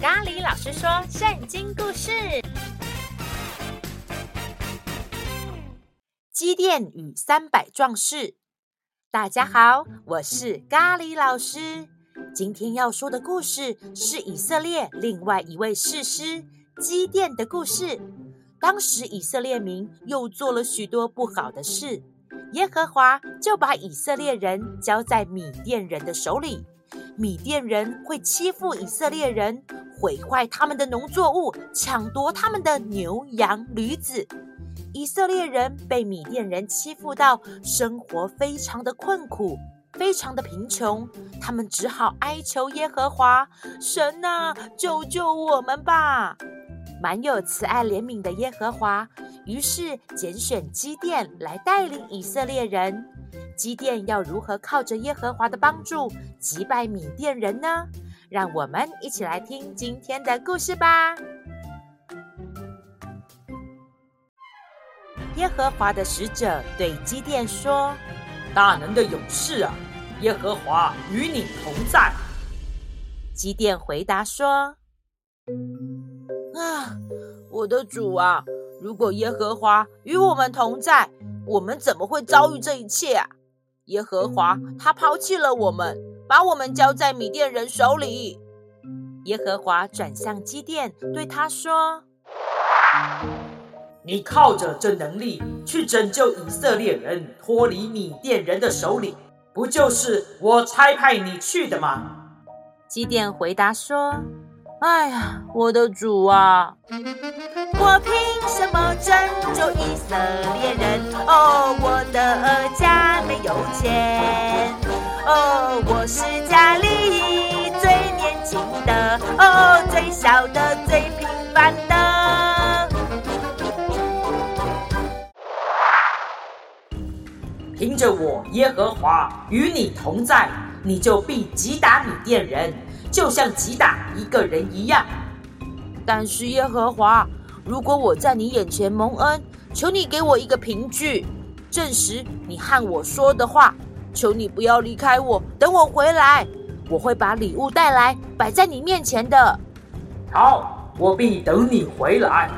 咖喱老师说圣经故事：基甸与三百壮士。大家好，我是咖喱老师。今天要说的故事是以色列另外一位士师基甸的故事。当时以色列民又做了许多不好的事，耶和华就把以色列人交在米甸人的手里。米甸人会欺负以色列人，毁坏他们的农作物，抢夺他们的牛羊驴子。以色列人被米甸人欺负到生活非常的困苦，非常的贫穷，他们只好哀求耶和华：“神啊，救救我们吧！”满有慈爱怜悯的耶和华，于是拣选基甸来带领以色列人。基甸要如何靠着耶和华的帮助击败米甸人呢？让我们一起来听今天的故事吧。耶和华的使者对基甸说：“大能的勇士啊，耶和华与你同在。”基甸回答说：“啊，我的主啊，如果耶和华与我们同在，我们怎么会遭遇这一切啊？”耶和华他抛弃了我们，把我们交在米甸人手里。耶和华转向基甸，对他说：“你靠着这能力去拯救以色列人脱离米甸人的手里，不就是我差派你去的吗？”基甸回答说：“哎呀，我的主啊！”我凭什么拯救以色列人？哦，我的家没有钱。哦，我是家里最年轻的，哦，最小的，最平凡的。凭着我耶和华与你同在，你就必击打米甸人，就像击打一个人一样。但是耶和华。如果我在你眼前蒙恩，求你给我一个凭据，证实你和我说的话。求你不要离开我，等我回来，我会把礼物带来，摆在你面前的。好，我必等你回来。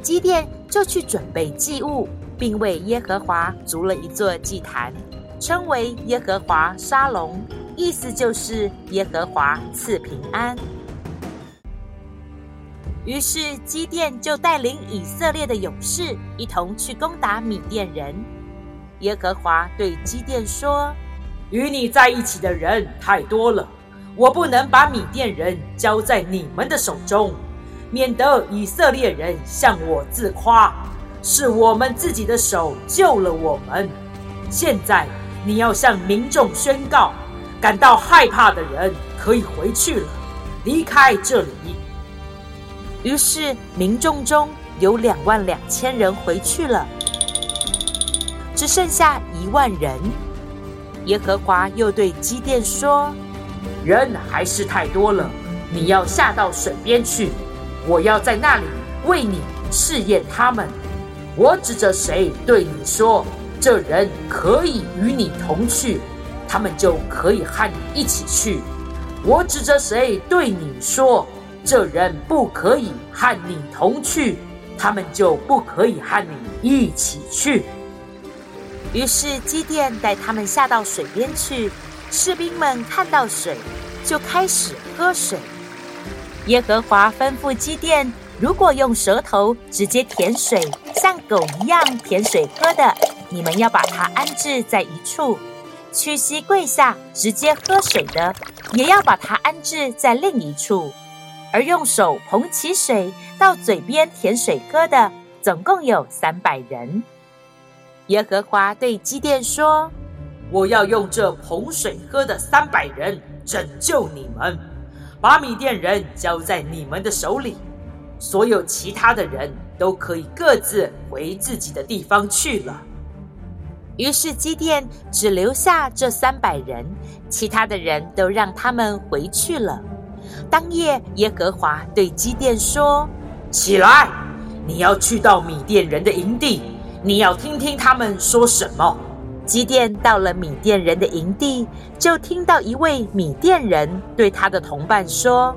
基甸就去准备祭物，并为耶和华筑了一座祭坛，称为耶和华沙龙，意思就是耶和华赐平安。于是基甸就带领以色列的勇士一同去攻打米甸人。耶和华对基甸说：“与你在一起的人太多了，我不能把米甸人交在你们的手中，免得以色列人向我自夸，是我们自己的手救了我们。现在你要向民众宣告，感到害怕的人可以回去了，离开这里。”于是民众中有两万两千人回去了，只剩下一万人。耶和华又对基甸说：“人还是太多了，你要下到水边去，我要在那里为你试验他们。我指着谁对你说，这人可以与你同去，他们就可以和你一起去。我指着谁对你说。”这人不可以和你同去，他们就不可以和你一起去。于是基甸带他们下到水边去，士兵们看到水，就开始喝水。耶和华吩咐基甸：如果用舌头直接舔水，像狗一样舔水喝的，你们要把它安置在一处；屈膝跪下直接喝水的，也要把它安置在另一处。而用手捧起水到嘴边舔水喝的，总共有三百人。耶和华对基甸说：“我要用这捧水喝的三百人拯救你们，把米甸人交在你们的手里。所有其他的人都可以各自回自己的地方去了。”于是基甸只留下这三百人，其他的人都让他们回去了。当夜，耶和华对基甸说：“起来，你要去到米甸人的营地，你要听听他们说什么。”基甸到了米甸人的营地，就听到一位米甸人对他的同伴说：“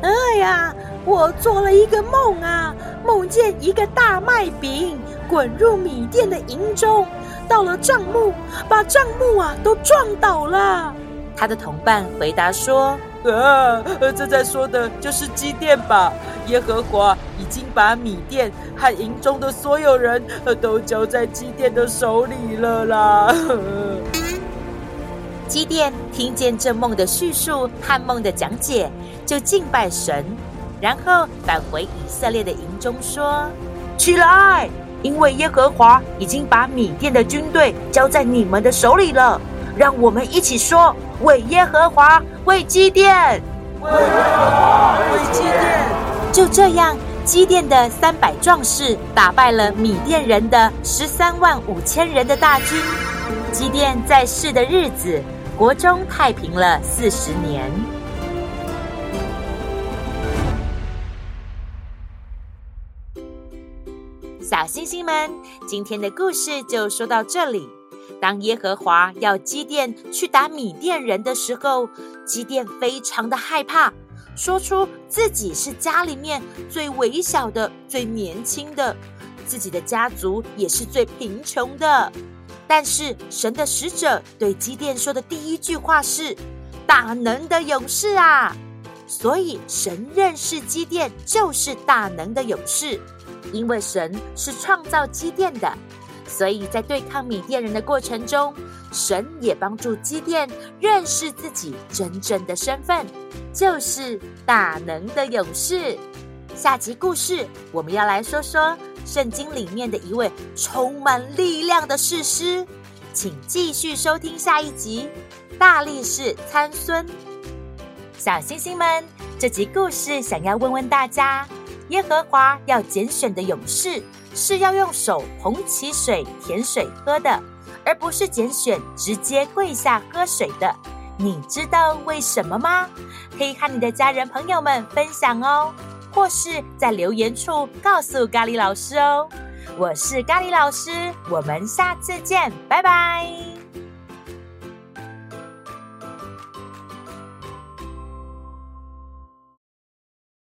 哎呀，我做了一个梦啊，梦见一个大麦饼滚入米甸的营中，到了帐幕，把帐幕啊都撞倒了。他的同伴回答说：“啊，这在说的就是基甸吧？耶和华已经把米店和营中的所有人都交在基甸的手里了啦。”基甸听见这梦的叙述和梦的讲解，就敬拜神，然后返回以色列的营中说：“起来，因为耶和华已经把米店的军队交在你们的手里了。让我们一起说：为耶和华，为基甸，为耶和华，为基甸。”就这样，基甸的三百壮士打败了米甸人的十三万五千人的大军。基甸在世的日子。国中太平了四十年。小星星们，今天的故事就说到这里。当耶和华要基甸去打米甸人的时候，基甸非常的害怕，说出自己是家里面最微小的、最年轻的，自己的家族也是最贫穷的。但是神的使者对基甸说的第一句话是：“大能的勇士啊！”所以神认识基甸就是大能的勇士，因为神是创造基甸的，所以在对抗米甸人的过程中，神也帮助基甸认识自己真正的身份，就是大能的勇士。下集故事我们要来说说。圣经里面的一位充满力量的士师，请继续收听下一集《大力士参孙》。小星星们，这集故事想要问问大家：耶和华要拣选的勇士，是要用手捧起水舔水喝的，而不是拣选直接跪下喝水的。你知道为什么吗？可以和你的家人朋友们分享哦。或是在留言处告诉咖喱老师哦，我是咖喱老师，我们下次见，拜拜。